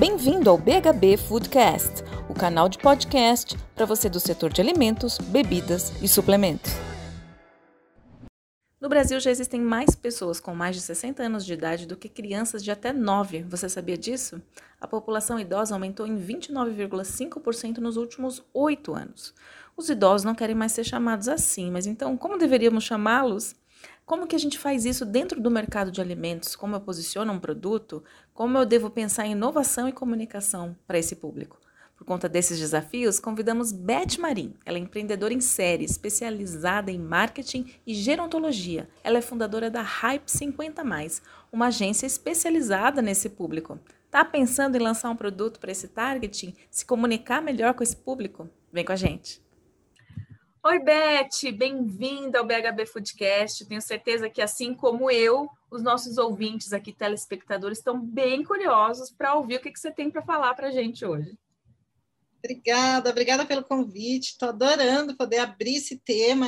Bem-vindo ao BHB Foodcast, o canal de podcast para você do setor de alimentos, bebidas e suplementos. No Brasil já existem mais pessoas com mais de 60 anos de idade do que crianças de até 9. Você sabia disso? A população idosa aumentou em 29,5% nos últimos oito anos. Os idosos não querem mais ser chamados assim, mas então como deveríamos chamá-los? Como que a gente faz isso dentro do mercado de alimentos? Como eu posiciono um produto? Como eu devo pensar em inovação e comunicação para esse público? Por conta desses desafios, convidamos Beth Marim. Ela é empreendedora em série, especializada em marketing e gerontologia. Ela é fundadora da Hype 50 uma agência especializada nesse público. Tá pensando em lançar um produto para esse targeting? Se comunicar melhor com esse público? Vem com a gente! Oi, Beth, bem-vinda ao BHB Foodcast. Tenho certeza que, assim como eu, os nossos ouvintes aqui, telespectadores, estão bem curiosos para ouvir o que, que você tem para falar para a gente hoje. Obrigada, obrigada pelo convite. Estou adorando poder abrir esse tema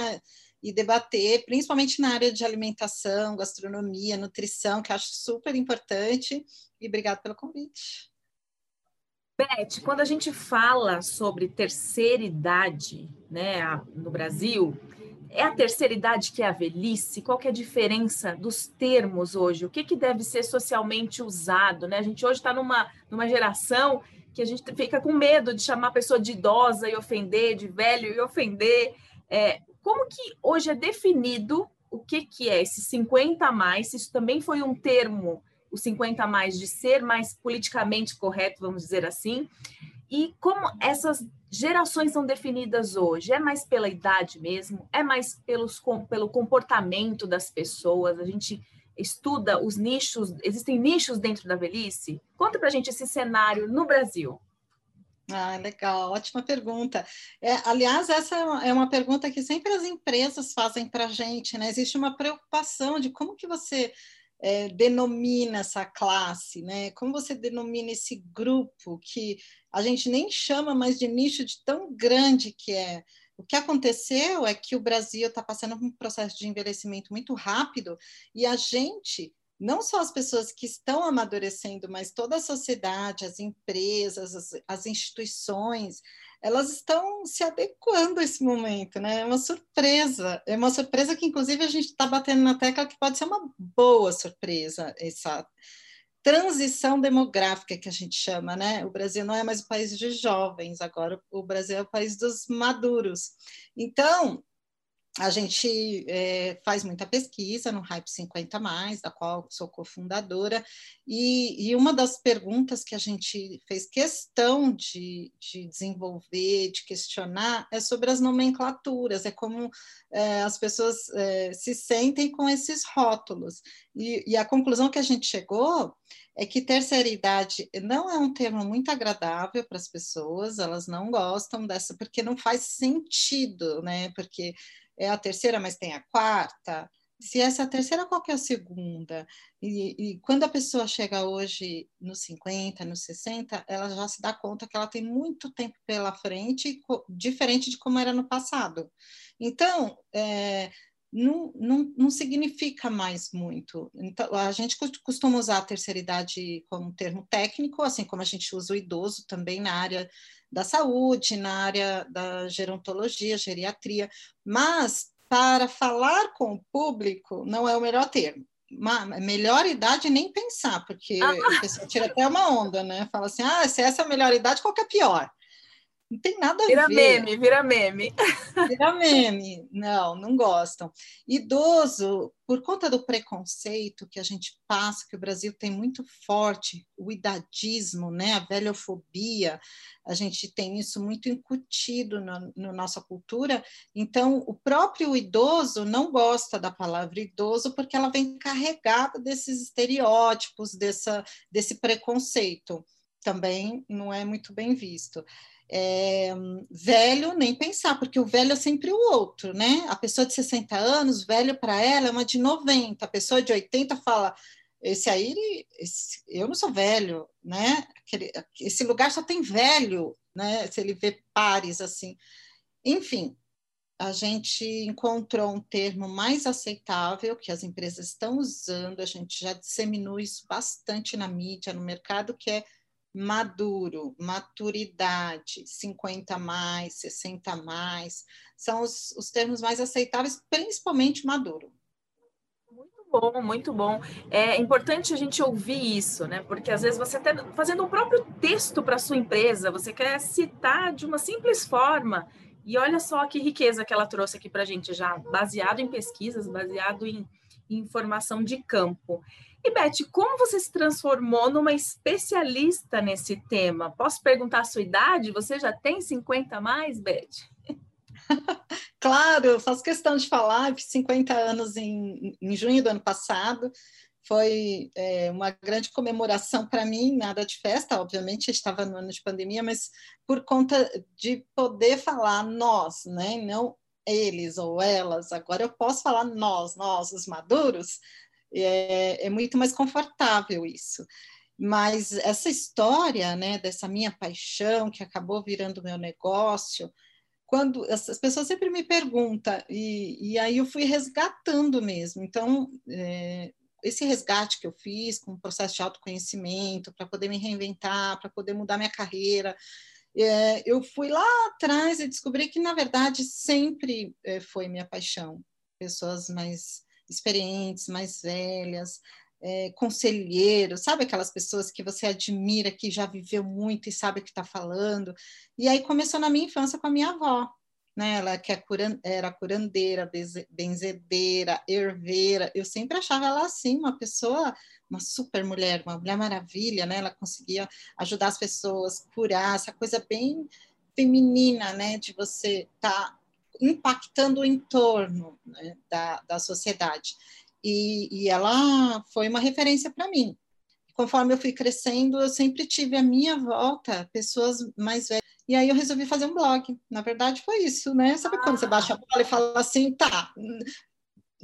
e debater, principalmente na área de alimentação, gastronomia, nutrição, que acho super importante. E obrigada pelo convite. Beth, quando a gente fala sobre terceira idade, né, no Brasil, é a terceira idade que é a velhice? Qual que é a diferença dos termos hoje? O que, que deve ser socialmente usado? Né? A gente hoje está numa, numa geração que a gente fica com medo de chamar a pessoa de idosa e ofender, de velho e ofender. É, como que hoje é definido o que, que é esse 50 a mais? Isso também foi um termo o 50 a mais de ser mais politicamente correto, vamos dizer assim. E como essas gerações são definidas hoje? É mais pela idade mesmo? É mais pelos, com, pelo comportamento das pessoas? A gente estuda os nichos, existem nichos dentro da velhice? Conta para a gente esse cenário no Brasil. Ah, legal, ótima pergunta. É, aliás, essa é uma pergunta que sempre as empresas fazem para a gente, né? Existe uma preocupação de como que você é, denomina essa classe, né? Como você denomina esse grupo que a gente nem chama mais de nicho de tão grande que é? O que aconteceu é que o Brasil está passando por um processo de envelhecimento muito rápido e a gente, não só as pessoas que estão amadurecendo, mas toda a sociedade, as empresas, as, as instituições, elas estão se adequando a esse momento, né? É uma surpresa, é uma surpresa que, inclusive, a gente está batendo na tecla que pode ser uma boa surpresa, essa transição demográfica que a gente chama, né? O Brasil não é mais o país de jovens, agora o Brasil é o país dos maduros. Então, a gente é, faz muita pesquisa no Hype 50, da qual sou cofundadora, e, e uma das perguntas que a gente fez questão de, de desenvolver, de questionar, é sobre as nomenclaturas, é como é, as pessoas é, se sentem com esses rótulos. E, e a conclusão que a gente chegou é que terceira idade não é um termo muito agradável para as pessoas, elas não gostam dessa, porque não faz sentido, né? Porque é a terceira, mas tem a quarta. Se essa é a terceira, qual que é a segunda? E, e, quando a pessoa chega hoje nos 50, nos 60, ela já se dá conta que ela tem muito tempo pela frente, diferente de como era no passado. Então, é, não, não, não significa mais muito. Então, a gente costuma usar a terceira idade como termo técnico, assim como a gente usa o idoso também na área da saúde, na área da gerontologia, geriatria, mas para falar com o público não é o melhor termo. Uma, melhor idade nem pensar, porque ah. a pessoa tira até uma onda, né? Fala assim: ah, se essa é a melhor idade, qual que é pior? Não tem nada a vira ver. Vira meme, vira meme. Vira meme. Não, não gostam. Idoso, por conta do preconceito que a gente passa, que o Brasil tem muito forte, o idadismo, né, a velhofobia, a gente tem isso muito incutido na no nossa cultura. Então, o próprio idoso não gosta da palavra idoso porque ela vem carregada desses estereótipos, dessa, desse preconceito. Também não é muito bem visto. É, velho, nem pensar, porque o velho é sempre o outro, né? A pessoa de 60 anos, velho para ela é uma de 90, a pessoa de 80 fala, esse aí, esse, eu não sou velho, né? Aquele, esse lugar só tem velho, né? Se ele vê pares assim. Enfim, a gente encontrou um termo mais aceitável que as empresas estão usando, a gente já disseminou isso bastante na mídia, no mercado, que é maduro, maturidade, 50 mais, 60 mais, são os, os termos mais aceitáveis, principalmente maduro. Muito bom, muito bom. É importante a gente ouvir isso, né? Porque às vezes você está fazendo um próprio texto para sua empresa, você quer citar de uma simples forma. E olha só que riqueza que ela trouxe aqui para a gente já, baseado em pesquisas, baseado em, em informação de campo. E Beth, como você se transformou numa especialista nesse tema? Posso perguntar a sua idade? Você já tem 50 a mais, Beth? claro, eu faço questão de falar, fiz 50 anos em, em junho do ano passado. Foi é, uma grande comemoração para mim, nada de festa, obviamente, estava no ano de pandemia, mas por conta de poder falar nós, né? não eles ou elas, agora eu posso falar nós, nós, os maduros, é, é muito mais confortável isso. Mas essa história, né, dessa minha paixão que acabou virando meu negócio, quando as pessoas sempre me perguntam, e, e aí eu fui resgatando mesmo. Então, é, esse resgate que eu fiz com o processo de autoconhecimento, para poder me reinventar, para poder mudar minha carreira, é, eu fui lá atrás e descobri que, na verdade, sempre é, foi minha paixão. Pessoas mais experientes, mais velhas, é, conselheiros, sabe aquelas pessoas que você admira, que já viveu muito e sabe o que está falando. E aí começou na minha infância com a minha avó, né? Ela que é era curandeira, benzedeira, herveira. Eu sempre achava ela assim, uma pessoa, uma super mulher, uma mulher maravilha, né? Ela conseguia ajudar as pessoas, curar, essa coisa bem feminina, né? De você estar tá impactando o entorno né, da, da sociedade. E, e ela foi uma referência para mim. Conforme eu fui crescendo, eu sempre tive à minha volta pessoas mais velhas. E aí eu resolvi fazer um blog. Na verdade, foi isso, né? Sabe quando você baixa a bola e fala assim, tá,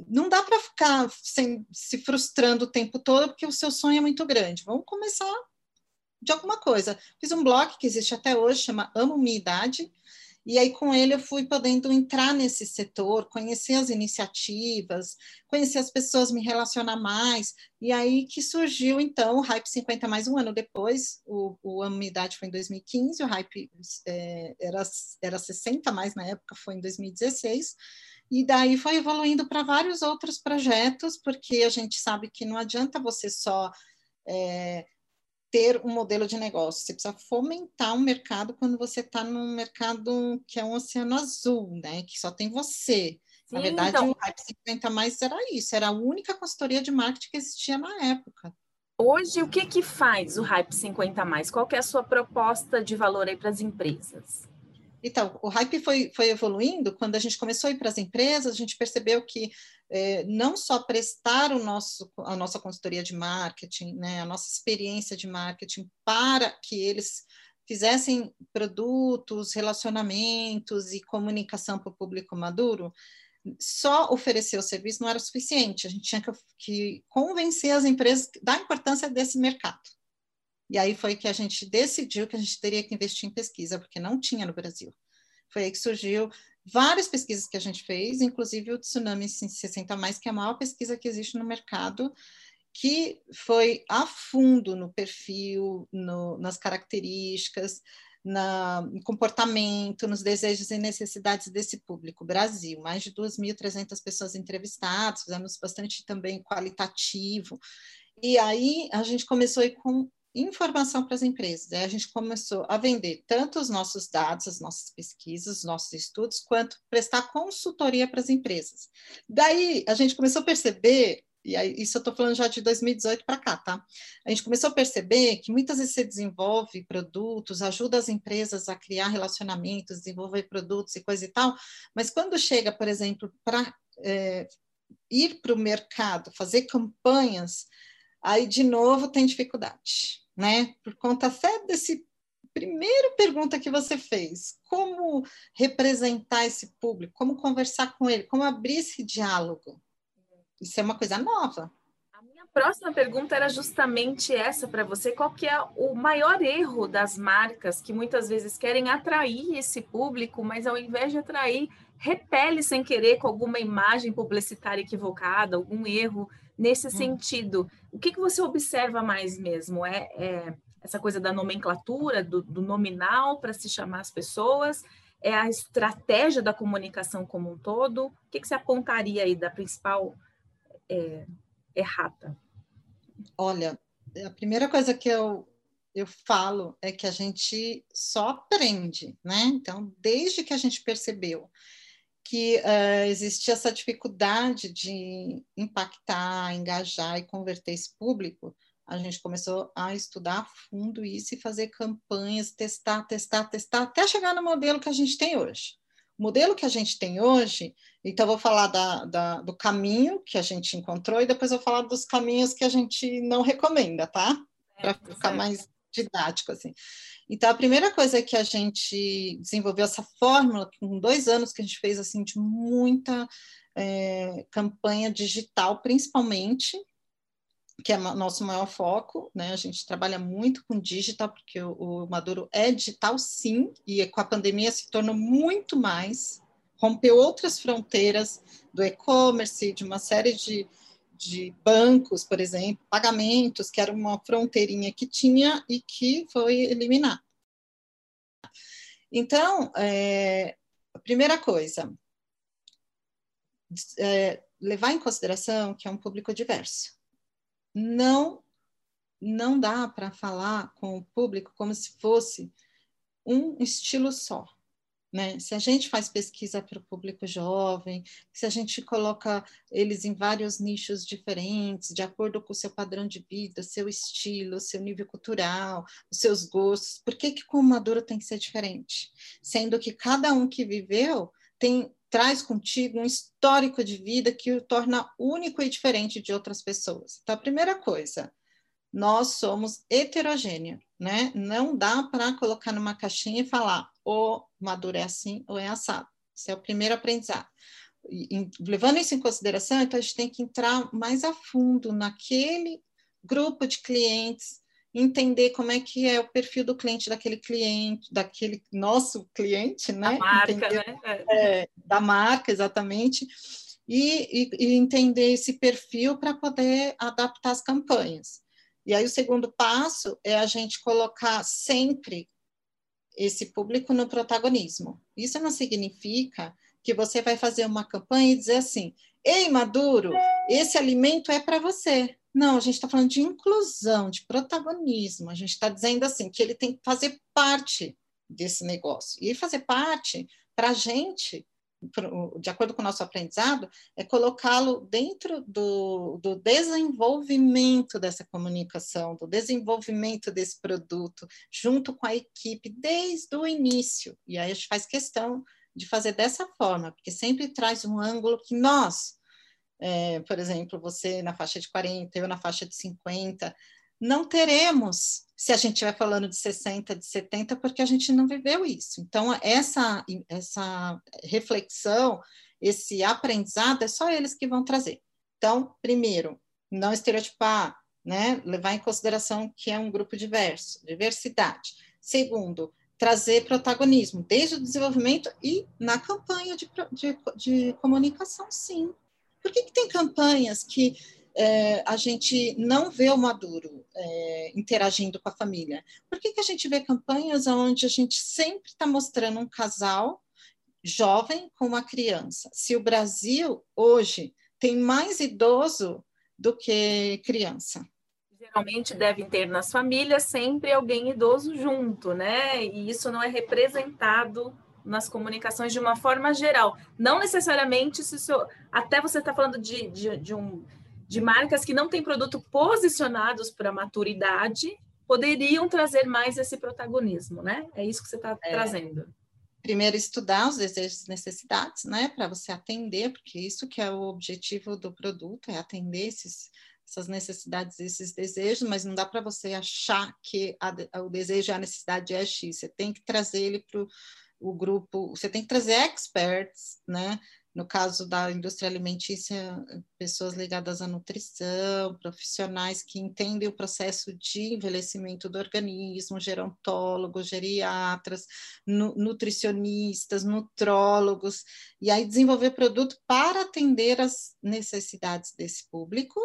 não dá para ficar sem, se frustrando o tempo todo, porque o seu sonho é muito grande. Vamos começar de alguma coisa. Fiz um blog que existe até hoje, chama Amo Minha Idade, e aí, com ele, eu fui podendo entrar nesse setor, conhecer as iniciativas, conhecer as pessoas, me relacionar mais. E aí que surgiu, então, o Hype 50 mais um ano depois. O, o Amidade foi em 2015, o Hype é, era, era 60 mais na época, foi em 2016. E daí foi evoluindo para vários outros projetos, porque a gente sabe que não adianta você só é, ter um modelo de negócio, você precisa fomentar um mercado quando você está num mercado que é um oceano azul, né? Que só tem você. Sim, na verdade, então... o Hype 50 mais era isso, era a única consultoria de marketing que existia na época. Hoje, o que que faz o Hype 50 mais? Qual que é a sua proposta de valor aí para as empresas? Então, o hype foi, foi evoluindo. Quando a gente começou a ir para as empresas, a gente percebeu que é, não só prestar o nosso, a nossa consultoria de marketing, né, a nossa experiência de marketing para que eles fizessem produtos, relacionamentos e comunicação para o público maduro, só oferecer o serviço não era suficiente. A gente tinha que, que convencer as empresas da importância desse mercado. E aí foi que a gente decidiu que a gente teria que investir em pesquisa, porque não tinha no Brasil. Foi aí que surgiu várias pesquisas que a gente fez, inclusive o Tsunami 60 Mais, que é a maior pesquisa que existe no mercado, que foi a fundo no perfil, no, nas características, na, no comportamento, nos desejos e necessidades desse público. Brasil, mais de 2.300 pessoas entrevistadas, fizemos bastante também qualitativo. E aí a gente começou com informação para as empresas. Aí a gente começou a vender tanto os nossos dados, as nossas pesquisas, os nossos estudos, quanto prestar consultoria para as empresas. Daí a gente começou a perceber, e aí, isso eu estou falando já de 2018 para cá, tá? A gente começou a perceber que muitas vezes você desenvolve produtos, ajuda as empresas a criar relacionamentos, desenvolver produtos e coisa e tal, mas quando chega, por exemplo, para é, ir para o mercado, fazer campanhas, aí de novo tem dificuldade né? Por conta até desse primeira pergunta que você fez, como representar esse público, como conversar com ele, como abrir esse diálogo. Isso é uma coisa nova. A minha próxima pergunta era justamente essa para você, qual que é o maior erro das marcas que muitas vezes querem atrair esse público, mas ao invés de atrair, repele sem querer com alguma imagem publicitária equivocada, algum erro nesse hum. sentido. O que, que você observa mais mesmo? É, é essa coisa da nomenclatura, do, do nominal para se chamar as pessoas? É a estratégia da comunicação como um todo? O que, que você apontaria aí da principal é, errata? Olha, a primeira coisa que eu, eu falo é que a gente só aprende, né? Então, desde que a gente percebeu que uh, existia essa dificuldade de impactar, engajar e converter esse público, a gente começou a estudar a fundo isso e fazer campanhas, testar, testar, testar, até chegar no modelo que a gente tem hoje. O modelo que a gente tem hoje, então vou falar da, da, do caminho que a gente encontrou e depois vou falar dos caminhos que a gente não recomenda, tá? Para ficar mais didático, assim. Então, a primeira coisa que a gente desenvolveu essa fórmula, com dois anos que a gente fez, assim, de muita é, campanha digital, principalmente, que é nosso maior foco, né? A gente trabalha muito com digital, porque o, o Maduro é digital, sim, e com a pandemia se tornou muito mais, rompeu outras fronteiras do e-commerce, de uma série de, de bancos, por exemplo, pagamentos, que era uma fronteirinha que tinha e que foi eliminada. Então, é, a primeira coisa, é, levar em consideração que é um público diverso. Não, não dá para falar com o público como se fosse um estilo só. Né? Se a gente faz pesquisa para o público jovem, se a gente coloca eles em vários nichos diferentes, de acordo com o seu padrão de vida, seu estilo, seu nível cultural, os seus gostos, por que, que com o maduro tem que ser diferente? Sendo que cada um que viveu tem traz contigo um histórico de vida que o torna único e diferente de outras pessoas. Então, a primeira coisa, nós somos heterogênea, né? Não dá para colocar numa caixinha e falar ou maduro é assim ou é assado. Esse é o primeiro aprendizado. E, levando isso em consideração, então a gente tem que entrar mais a fundo naquele grupo de clientes, entender como é que é o perfil do cliente daquele cliente, daquele nosso cliente, né? Da marca, entender, né? É, é da marca, exatamente. E, e, e entender esse perfil para poder adaptar as campanhas. E aí o segundo passo é a gente colocar sempre esse público no protagonismo. Isso não significa que você vai fazer uma campanha e dizer assim: "Ei, Maduro, esse alimento é para você". Não, a gente está falando de inclusão, de protagonismo. A gente está dizendo assim que ele tem que fazer parte desse negócio. E fazer parte, para a gente, de acordo com o nosso aprendizado, é colocá-lo dentro do, do, desenvolvimento dessa comunicação, do desenvolvimento desse produto, junto com a equipe, desde o início. E aí a gente faz questão de fazer dessa forma, porque sempre traz um ângulo que nós, é, por exemplo, você na faixa de 40, eu na faixa de 50, não teremos se a gente estiver falando de 60, de 70, porque a gente não viveu isso. Então, essa, essa reflexão, esse aprendizado, é só eles que vão trazer. Então, primeiro, não estereotipar, né? levar em consideração que é um grupo diverso, diversidade. Segundo, trazer protagonismo, desde o desenvolvimento e na campanha de, de, de comunicação, sim. Por que, que tem campanhas que é, a gente não vê o Maduro é, interagindo com a família? Por que, que a gente vê campanhas onde a gente sempre está mostrando um casal jovem com uma criança? Se o Brasil hoje tem mais idoso do que criança. Geralmente devem ter nas famílias sempre alguém idoso junto, né? E isso não é representado nas comunicações de uma forma geral. Não necessariamente se seu, até você está falando de, de, de um de marcas que não têm produto posicionados para maturidade poderiam trazer mais esse protagonismo, né? É isso que você está é. trazendo. Primeiro, estudar os desejos e necessidades, né? Para você atender, porque isso que é o objetivo do produto, é atender esses, essas necessidades, esses desejos, mas não dá para você achar que a, o desejo e a necessidade é X. Você tem que trazer ele para o grupo, você tem que trazer experts, né? No caso da indústria alimentícia, pessoas ligadas à nutrição, profissionais que entendem o processo de envelhecimento do organismo, gerontólogos, geriatras, nu nutricionistas, nutrólogos, e aí desenvolver produto para atender as necessidades desse público,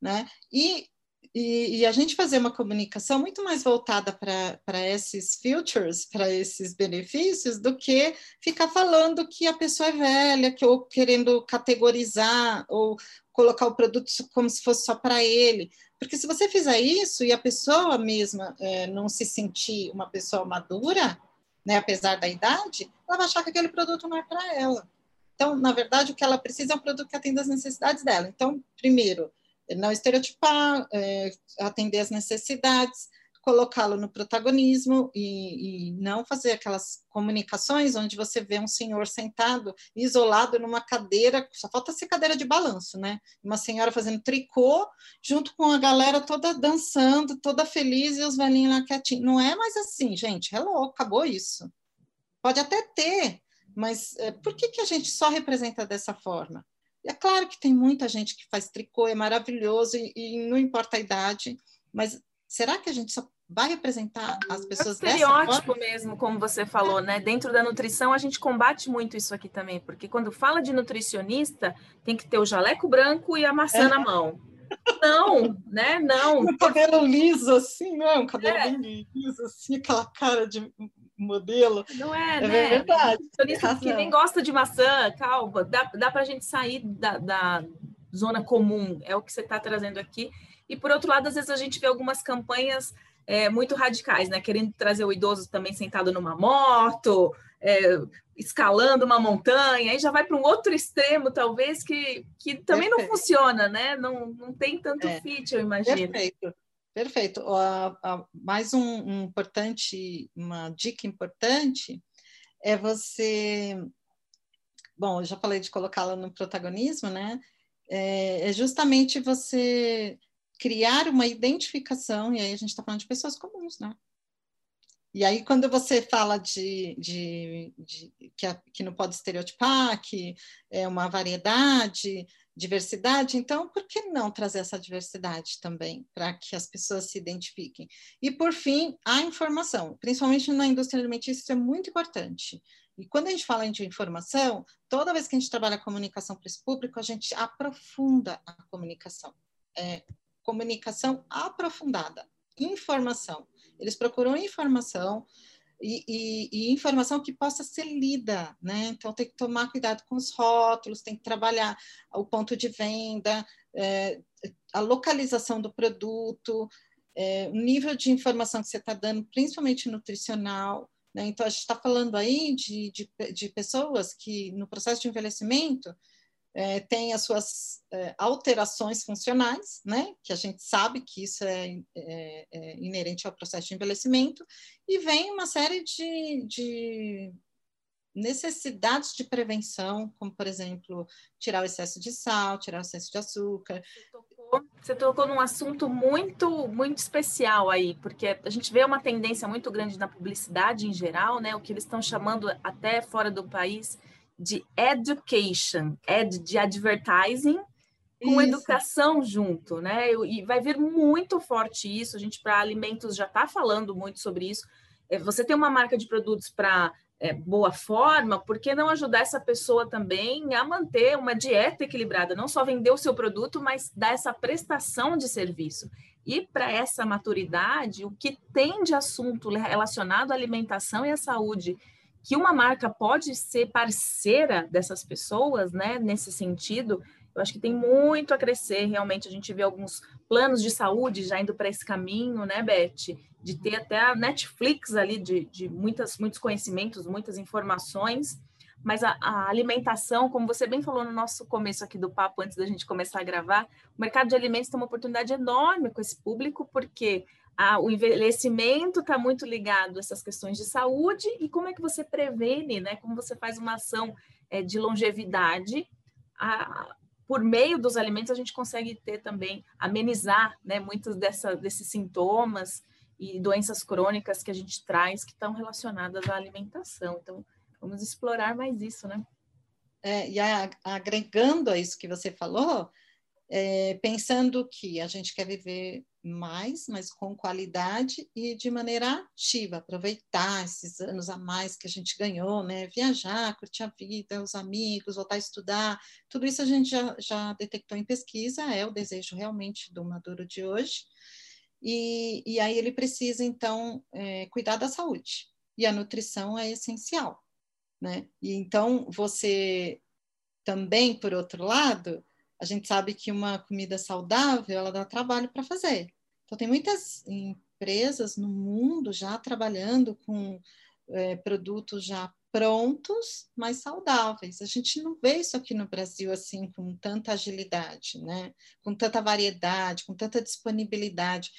né? E, e, e, a gente fazer uma comunicação muito mais voltada para esses futures, para esses benefícios, do que ficar falando que a pessoa é velha, que ou querendo categorizar ou colocar o produto como se fosse só para ele. Porque se você fizer isso e a pessoa mesma é, não se sentir uma pessoa madura, né, apesar da idade, ela vai achar que aquele produto não é para ela. Então, na verdade, o que ela precisa é um produto que atenda às necessidades dela. Então, primeiro, não estereotipar, é, atender às necessidades, colocá-lo no protagonismo e, e, não fazer aquelas comunicações onde você vê um senhor sentado, isolado numa cadeira, só falta ser cadeira de balanço, né? Uma senhora fazendo tricô, junto com a galera toda dançando, toda feliz e os velhinhos lá quietinhos. Não é mais assim, gente, é louco, acabou isso. Pode até ter, mas é, por que, que a gente só representa dessa forma? É claro que tem muita gente que faz tricô, é maravilhoso e, e não importa a idade, mas será que a gente só vai representar as pessoas é estereótipo mesmo, como você falou, né? Dentro da nutrição a gente combate muito isso aqui também, porque quando fala de nutricionista tem que ter o jaleco branco e a maçã é. na mão. Não, né? Não. Um cabelo liso assim, não é? Um cabelo é. bem liso assim, aquela cara de modelo. Não é, é né? verdade. Nutricionista que nem gosta de maçã, calma, dá, dá para a gente sair da, da zona comum, é o que você está trazendo aqui. E por outro lado, às vezes a gente vê algumas campanhas é, muito radicais, né? Querendo trazer o idoso também sentado numa moto, é, escalando uma montanha, aí já vai para um outro extremo, talvez, que, que também Perfeito. não funciona, né? Não, não tem tanto é. fit, eu imagino. Perfeito. Perfeito. Uh, uh, mais um, um, importante, uma dica importante é você. Bom, eu já falei de colocá-la no protagonismo, né? É, é justamente você criar uma identificação, e aí a gente está falando de pessoas comuns, né? E aí, quando você fala de, de, de que, a, que, não pode estereotipar, que é uma variedade, diversidade, então por que não trazer essa diversidade também, para que as pessoas se identifiquem? E, por fim, a informação, principalmente na indústria alimentícia, isso é muito importante. E quando a gente fala de informação, toda vez que a gente trabalha comunicação para esse público, a gente aprofunda a comunicação. É, comunicação aprofundada, informação. Eles procuram informação e, e, informação que possa ser lida, né? Então tem que tomar cuidado com os rótulos, tem que trabalhar o ponto de venda, é, a localização do produto, é, o nível de informação que você está dando, principalmente nutricional. Né? Então a gente está falando aí de, de, de pessoas que no processo de envelhecimento é, tem as suas é, alterações funcionais, né, que a gente sabe que isso é, é, é, inerente ao processo de envelhecimento, e vem uma série de, de, necessidades de prevenção, como, por exemplo, tirar o excesso de sal, tirar o excesso de açúcar. Você tocou, você tocou num assunto muito, muito especial aí, porque a gente vê uma tendência muito grande na publicidade em geral, né, o que eles estão chamando até fora do país de education, ed de advertising, com isso. educação junto, né? E vai vir muito forte isso. A gente, para alimentos, já está falando muito sobre isso. É, você tem uma marca de produtos para é, boa forma, por que não ajudar essa pessoa também a manter uma dieta equilibrada? Não só vender o seu produto, mas dar essa prestação de serviço. E para essa maturidade, o que tem de assunto relacionado à alimentação e à saúde que uma marca pode ser parceira dessas pessoas, né, nesse sentido, eu acho que tem muito a crescer, realmente, a gente vê alguns planos de saúde já indo para esse caminho, né, Beth, de ter até a Netflix ali de, de muitas, muitos conhecimentos, muitas informações, mas a, a, alimentação, como você bem falou no nosso começo aqui do papo, antes da gente começar a gravar, o mercado de alimentos tem uma oportunidade enorme com esse público, porque a, o envelhecimento está muito ligado a essas questões de saúde e como é que você prevene, né? Como você faz uma ação é, de longevidade. A, por meio dos alimentos, a gente consegue ter também, amenizar né, muitos dessa, desses sintomas e doenças crônicas que a gente traz que estão relacionadas à alimentação. Então, vamos explorar mais isso, né? É, e agregando a isso que você falou, é, pensando que a gente quer viver mais, mas com qualidade e de maneira ativa, aproveitar esses anos a mais que a gente ganhou, né? Viajar, curtir a vida, os amigos, voltar a estudar, tudo isso a gente já, já detectou em pesquisa, é o desejo realmente do Maduro de hoje. E, e aí ele precisa, então, é, cuidar da saúde. E a nutrição é essencial, né? E então você também, por outro lado, a gente sabe que uma comida saudável, ela dá trabalho para fazer. Então, tem muitas empresas no mundo já trabalhando com é, produtos já prontos, mas saudáveis. A gente não vê isso aqui no Brasil assim com tanta agilidade, né? Com tanta variedade, com tanta disponibilidade.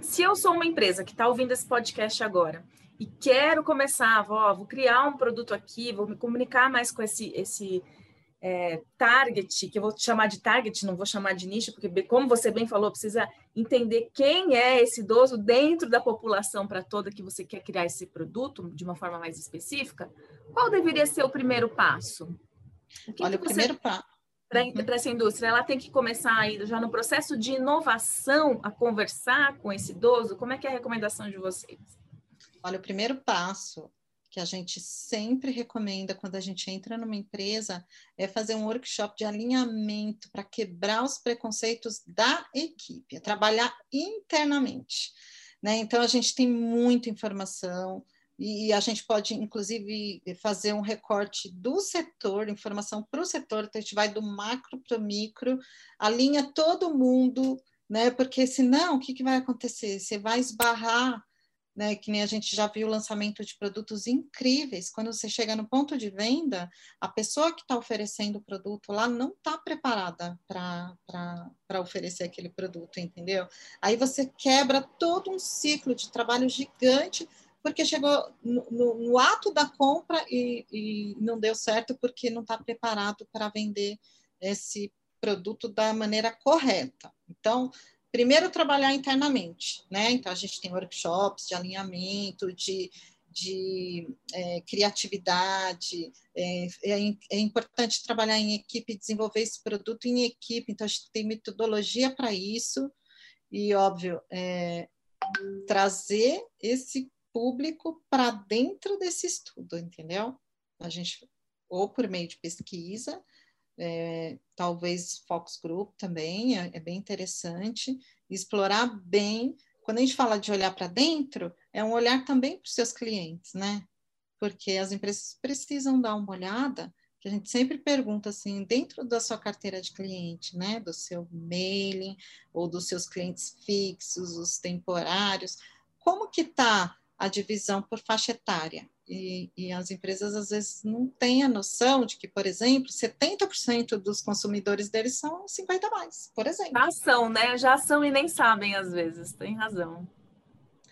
Se eu sou uma empresa que está ouvindo esse podcast agora e quero começar, vou, vou criar um produto aqui, vou me comunicar mais com esse, esse é, target, que eu vou chamar de target, não vou chamar de nicho, porque, como você bem falou, precisa entender quem é esse idoso dentro da população para toda que você quer criar esse produto de uma forma mais específica. Qual deveria ser o primeiro passo? O Olha, o primeiro passo. Para essa indústria, ela tem que começar aí já no processo de inovação a conversar com esse idoso. Como é que é a recomendação de vocês? Olha, o primeiro passo que a gente sempre recomenda quando a gente entra numa empresa é fazer um workshop de alinhamento para quebrar os preconceitos da equipe, é trabalhar internamente. Né? Então, a gente tem muita informação e a gente pode, inclusive, fazer um recorte do setor, informação para o setor, então a gente vai do macro para o micro, alinha todo mundo, né? Porque senão, o que, que vai acontecer? Você vai esbarrar né, que nem a gente já viu o lançamento de produtos incríveis. Quando você chega no ponto de venda, a pessoa que está oferecendo o produto lá não está preparada para oferecer aquele produto, entendeu? Aí você quebra todo um ciclo de trabalho gigante, porque chegou no, no, no ato da compra e, e não deu certo porque não está preparado para vender esse produto da maneira correta. Então, primeiro trabalhar internamente, né? Então a gente tem workshops de alinhamento, de, de é, criatividade. É, é, é, importante trabalhar em equipe, desenvolver esse produto em equipe. Então a gente tem metodologia para isso e óbvio é, trazer esse público para dentro desse estudo, entendeu? A gente ou por meio de pesquisa é, talvez focus group também, é, é bem interessante, explorar bem. Quando a gente fala de olhar para dentro, é um olhar também para os seus clientes, né? Porque as empresas precisam dar uma olhada, que a gente sempre pergunta assim, dentro da sua carteira de cliente, né? Do seu mailing, ou dos seus clientes fixos, os temporários, como que está a divisão por faixa etária? E, e, as empresas às vezes não têm a noção de que, por exemplo, 70% dos consumidores deles são 50 mais, por exemplo. Já são, né? Já são e nem sabem às vezes. Tem razão.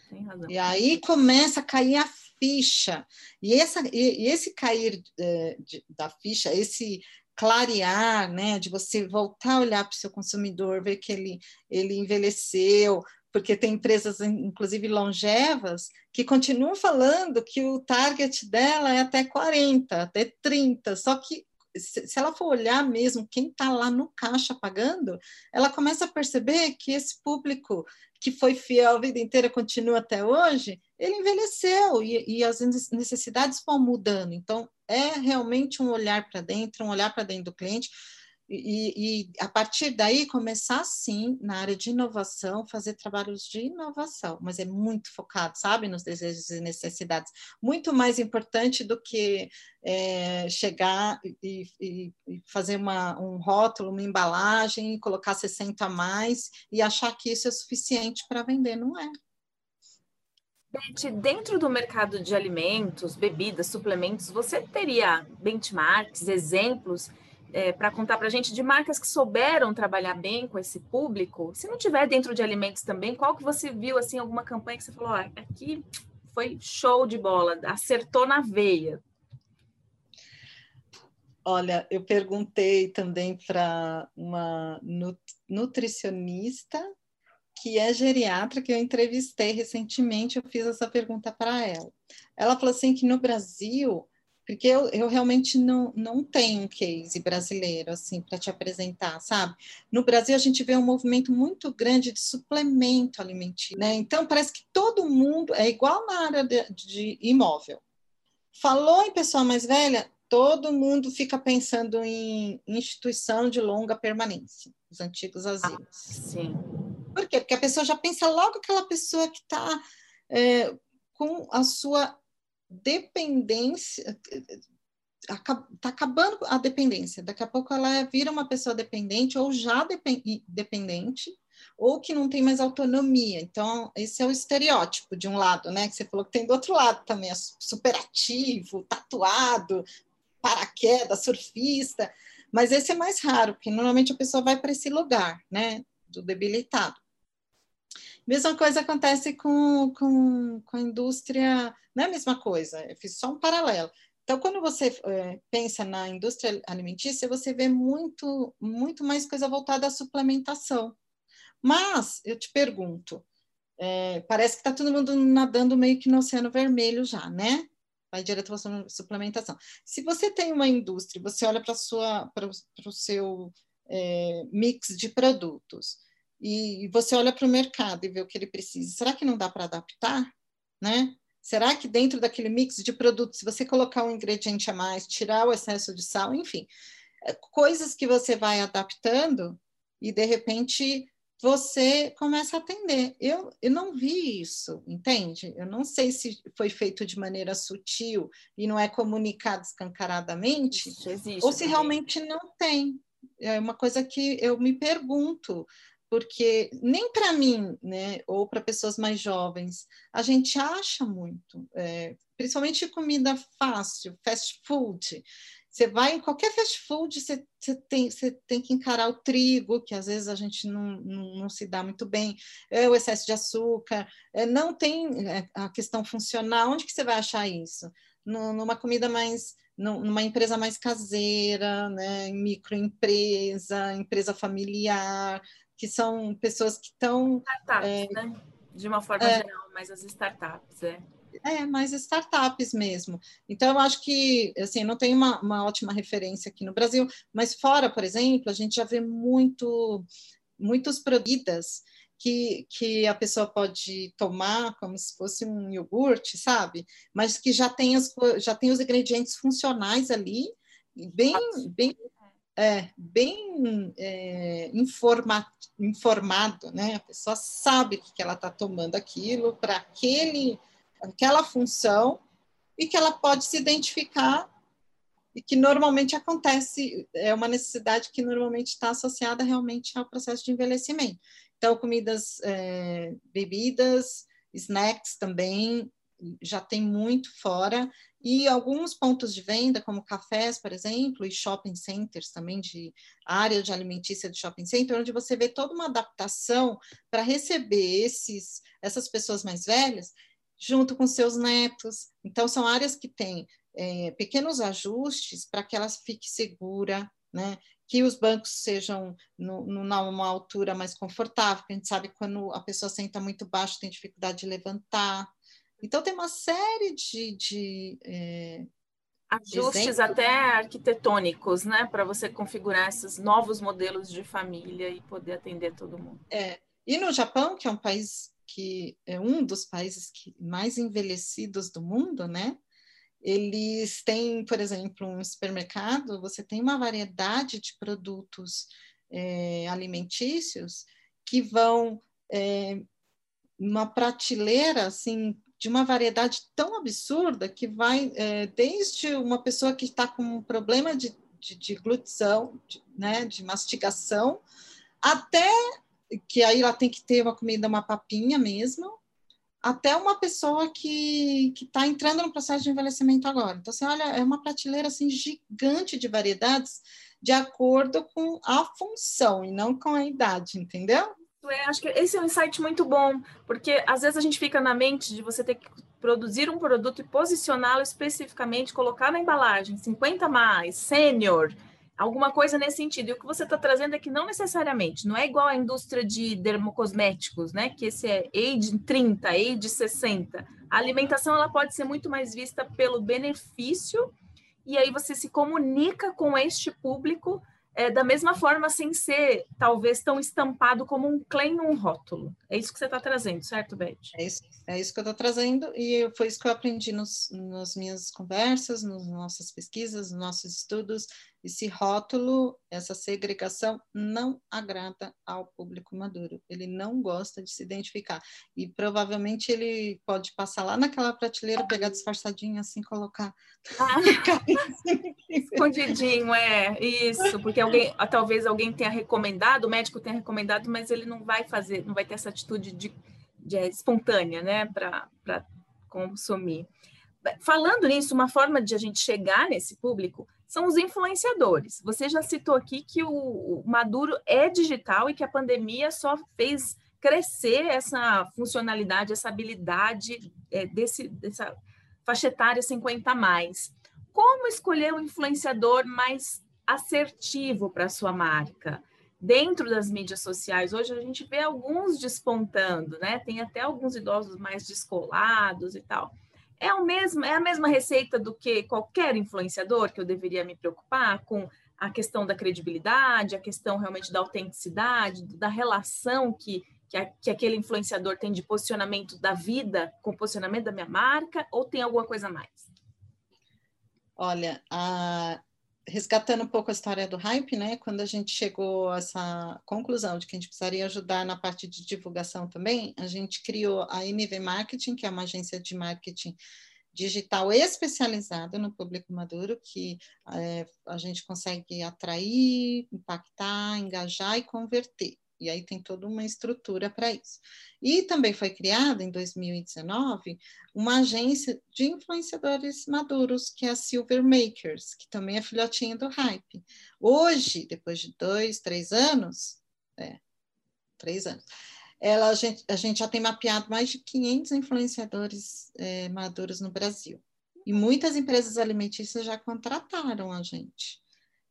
Tem razão. E aí começa a cair a ficha. E, essa, e, e esse cair é, de, da ficha, esse clarear, né, de você voltar a olhar para o seu consumidor, ver que ele, ele envelheceu, porque tem empresas, inclusive longevas, que continuam falando que o target dela é até 40, até 30, só que se ela for olhar mesmo quem está lá no caixa pagando, ela começa a perceber que esse público que foi fiel a vida inteira continua até hoje, ele envelheceu e, e as necessidades vão mudando. Então, é realmente um olhar para dentro, um olhar para dentro do cliente, e, e, a partir daí começar sim na área de inovação, fazer trabalhos de inovação, mas é muito focado, sabe, nos desejos e necessidades. Muito mais importante do que é, chegar e, e, e, fazer uma, um rótulo, uma embalagem, colocar 60 a mais e achar que isso é suficiente para vender, não é. Beth, dentro do mercado de alimentos, bebidas, suplementos, você teria benchmarks, exemplos é, para contar para a gente de marcas que souberam trabalhar bem com esse público? Se não tiver dentro de alimentos também, qual que você viu assim alguma campanha que você falou, ah, aqui foi show de bola, acertou na veia? Olha, eu perguntei também para uma nutricionista que é geriatra, que eu entrevistei recentemente, eu fiz essa pergunta para ela. Ela falou assim que no Brasil porque eu, eu realmente não, não tenho um case brasileiro assim para te apresentar, sabe? No Brasil a gente vê um movimento muito grande de suplemento alimentício, né? Então parece que todo mundo é igual na área de, de imóvel. Falou em pessoa mais velha, todo mundo fica pensando em instituição de longa permanência, os antigos asilos. Ah, sim. Por quê? Porque a pessoa já pensa logo aquela pessoa que está é, com a sua dependência, está acabando a dependência. Daqui a pouco ela vira uma pessoa dependente ou já dependente ou que não tem mais autonomia. Então, esse é o estereótipo de um lado, né? Que você falou que tem do outro lado também, é superativo, tatuado, paraquedas, surfista. Mas esse é mais raro, porque normalmente a pessoa vai para esse lugar, né? Do debilitado. Mesma coisa acontece com, com, com a indústria, não é a mesma coisa, eu fiz só um paralelo. Então, quando você é, pensa na indústria alimentícia, você vê muito, muito mais coisa voltada à suplementação. Mas, eu te pergunto, é, parece que está todo mundo nadando meio que no oceano vermelho já, né? Vai direto para a suplementação. Se você tem uma indústria, você olha para o seu é, mix de produtos, e você olha para o mercado e vê o que ele precisa. Será que não dá para adaptar? Né? Será que dentro daquele mix de produtos, se você colocar um ingrediente a mais, tirar o excesso de sal, enfim, é, coisas que você vai adaptando e de repente você começa a atender. Eu, eu não vi isso, entende? Eu não sei se foi feito de maneira sutil e não é comunicado escancaradamente, ou se também. realmente não tem. É uma coisa que eu me pergunto porque nem para mim, né, ou para pessoas mais jovens, a gente acha muito, é, principalmente comida fácil, fast food. Você vai em qualquer fast food, você, você, tem, você tem que encarar o trigo, que às vezes a gente não, não, não se dá muito bem, é o excesso de açúcar, é, não tem é, a questão funcional. Onde que você vai achar isso? No, numa comida mais numa empresa mais caseira, né, microempresa, empresa familiar, que são pessoas que estão. Startups, é, né? De uma forma é, geral, mas as startups, é. É, mais startups mesmo. Então, eu acho que, assim, não tem uma, uma ótima referência aqui no Brasil, mas fora, por exemplo, a gente já vê muito, muitos produtos que, que a pessoa pode tomar como se fosse um iogurte, sabe? Mas que já tem, as, já tem os ingredientes funcionais ali, bem, bem é, bem é, informa, informado, né? A pessoa sabe que ela está tomando aquilo para aquele aquela função e que ela pode se identificar e que normalmente acontece é uma necessidade que normalmente está associada realmente ao processo de envelhecimento. Então, comidas, é, bebidas, snacks também já tem muito fora e alguns pontos de venda, como cafés, por exemplo, e shopping centers também, de área de alimentícia de shopping center, onde você vê toda uma adaptação para receber esses, essas pessoas mais velhas junto com seus netos. Então, são áreas que têm é, pequenos ajustes para que ela fique segura, né? que os bancos sejam no, numa altura mais confortável, porque a gente sabe que quando a pessoa senta muito baixo tem dificuldade de levantar, então, tem uma série de. de é, Ajustes até arquitetônicos, né? Para você configurar esses novos modelos de família e poder atender todo mundo. É. E no Japão, que é um país que é um dos países que, mais envelhecidos do mundo, né? Eles têm, por exemplo, um supermercado, você tem uma variedade de produtos é, alimentícios que vão é, uma prateleira assim de uma variedade tão absurda que vai é, desde uma pessoa que está com um problema de, de, de glutição, de, né, de mastigação, até que aí ela tem que ter uma comida, uma papinha mesmo, até uma pessoa que está entrando no processo de envelhecimento agora. Então, você olha, é uma prateleira assim, gigante de variedades de acordo com a função e não com a idade, entendeu? É, acho que esse é um insight muito bom, porque às vezes a gente fica na mente de você ter que produzir um produto e posicioná-lo especificamente, colocar na embalagem 50 mais, sênior, alguma coisa nesse sentido. E o que você está trazendo é que não necessariamente, não é igual à indústria de dermocosméticos, né? Que esse é age 30, age 60. A alimentação ela pode ser muito mais vista pelo benefício e aí você se comunica com este público é, da mesma forma, sem ser talvez tão estampado como um claim num rótulo. É isso que você está trazendo, certo, Beth? É isso, é isso que eu estou trazendo, e foi isso que eu aprendi nos, nas minhas conversas, nas nossas pesquisas, nos nossos estudos, esse rótulo, essa segregação não agrada ao público maduro. Ele não gosta de se identificar. E provavelmente ele pode passar lá naquela prateleira, pegar disfarçadinho assim, colocar. Ah, escondidinho, é, isso, porque alguém, talvez alguém tenha recomendado, o médico tenha recomendado, mas ele não vai fazer, não vai ter essa atitude de, de é, espontânea, né, para consumir. Falando nisso, uma forma de a gente chegar nesse público são os influenciadores. Você já citou aqui que o, Maduro é digital e que a pandemia só fez crescer essa funcionalidade, essa habilidade é, desse, dessa faixa etária 50 a mais. Como escolher um influenciador mais assertivo para a sua marca? Dentro das mídias sociais, hoje a gente vê alguns despontando, né? Tem até alguns idosos mais descolados e tal. É, o mesmo, é a mesma receita do que qualquer influenciador que eu deveria me preocupar com a questão da credibilidade, a questão realmente da autenticidade, da relação que, que, a, que aquele influenciador tem de posicionamento da vida com o posicionamento da minha marca, ou tem alguma coisa a mais? Olha, a, resgatando um pouco a história do hype, né? Quando a gente chegou a essa conclusão de que a gente precisaria ajudar na parte de divulgação também, a gente criou a MV Marketing, que é uma agência de marketing digital especializada no público maduro, que é, a gente consegue atrair, impactar, engajar e converter. E aí tem toda uma estrutura para isso. E também foi criada em 2019 uma agência de influenciadores maduros, que é a Silver Makers, que também é filhotinha do Hype. Hoje, depois de dois, três anos, é, três anos, ela, a, gente, a gente já tem mapeado mais de 500 influenciadores é, maduros no Brasil. E muitas empresas alimentícias já contrataram a gente.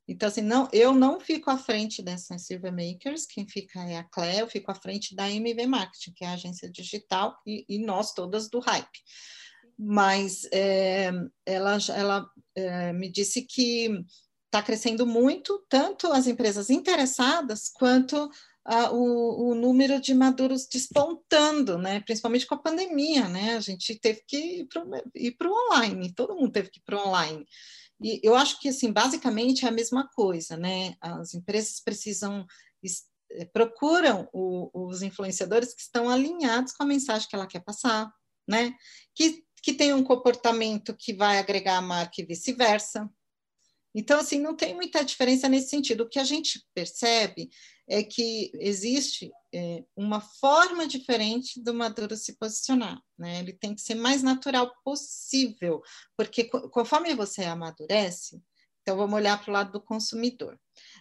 Então, assim, não, eu não fico à frente dessas Silver Makers, quem fica é a Clé, eu fico à frente da MV Marketing, que é a agência digital, e, e nós todas do Hype. Mas é, ela, ela é, me disse que está crescendo muito, tanto as empresas interessadas, quanto o, o, número de maduros despontando, né? principalmente com a pandemia, né? a gente teve que ir para o online, todo mundo teve que ir para o online. E eu acho que, assim, basicamente é a mesma coisa, né? As empresas precisam, eh, procuram o, os influenciadores que estão alinhados com a mensagem que ela quer passar, né? Que, que tem um comportamento que vai agregar a marca e vice-versa. Então, assim, não tem muita diferença nesse sentido. O que a gente percebe é que existe é, uma forma diferente do Maduro se posicionar, né? Ele tem que ser mais natural possível, porque conforme você amadurece, então vamos olhar para o lado do consumidor.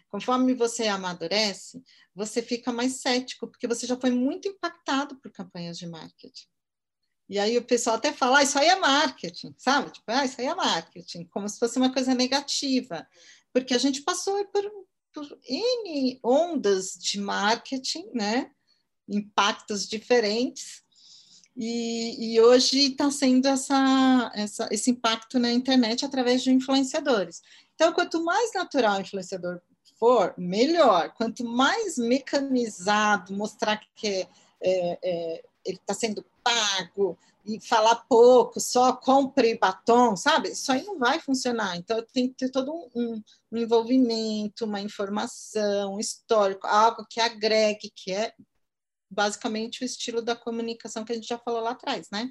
Conforme você amadurece, você fica mais cético, porque você já foi muito impactado por campanhas de marketing. E aí o pessoal até fala, ah, isso aí é marketing, sabe? Tipo, ah, isso aí é marketing, como se fosse uma coisa negativa. Porque a gente passou por por N ondas de marketing, né? impactos diferentes, e, e hoje está sendo essa, essa, esse impacto na internet através de influenciadores. Então, quanto mais natural o influenciador for, melhor. Quanto mais mecanizado, mostrar que é, é, é ele está sendo pago, e falar pouco, só compre batom, sabe? Isso aí não vai funcionar. Então, tem que ter todo um, um envolvimento, uma informação, um histórico, algo que agregue, que é basicamente o estilo da comunicação que a gente já falou lá atrás, né?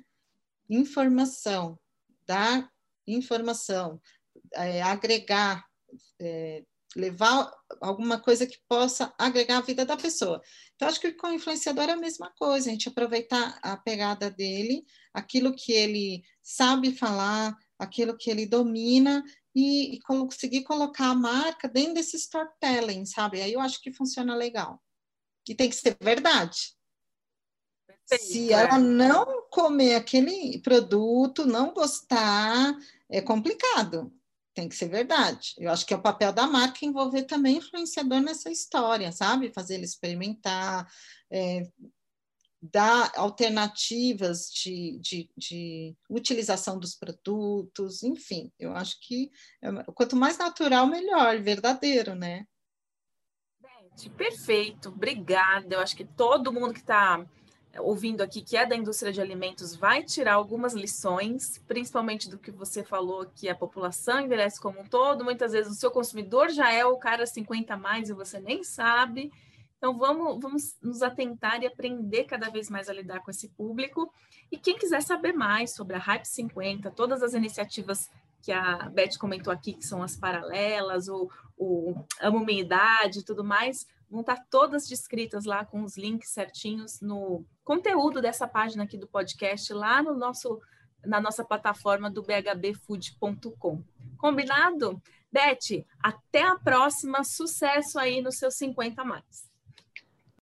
Informação, dar informação, é, agregar, é, levar alguma coisa que possa agregar a vida da pessoa. Então, acho que com o influenciador é a mesma coisa, a gente aproveitar a pegada dele, aquilo que ele sabe falar, aquilo que ele domina e, e conseguir colocar a marca dentro desse storytelling, sabe? Aí eu acho que funciona legal. E tem que ser verdade. Perfeito, Se ela é. não comer aquele produto, não gostar, é complicado tem que ser verdade. Eu acho que é o papel da marca envolver também influenciador nessa história, sabe? Fazer ele experimentar, é, dar alternativas de, de, de, utilização dos produtos, enfim, eu acho que é quanto mais natural, melhor, verdadeiro, né? Perfeito, obrigada. Eu acho que todo mundo que está ouvindo aqui, que é da indústria de alimentos, vai tirar algumas lições, principalmente do que você falou, que a população envelhece como um todo. Muitas vezes o seu consumidor já é o cara 50 mais e você nem sabe. Então, vamos, vamos nos atentar e aprender cada vez mais a lidar com esse público. E quem quiser saber mais sobre a Hype 50, todas as iniciativas que a Beth comentou aqui, que são as paralelas, o, o Amo Minha Idade e tudo mais, vão estar todas descritas lá com os links certinhos no conteúdo dessa página aqui do podcast, lá no nosso, na nossa plataforma do bhbfood.com. Combinado? Beth, até a próxima. Sucesso aí nos seus 50 mais.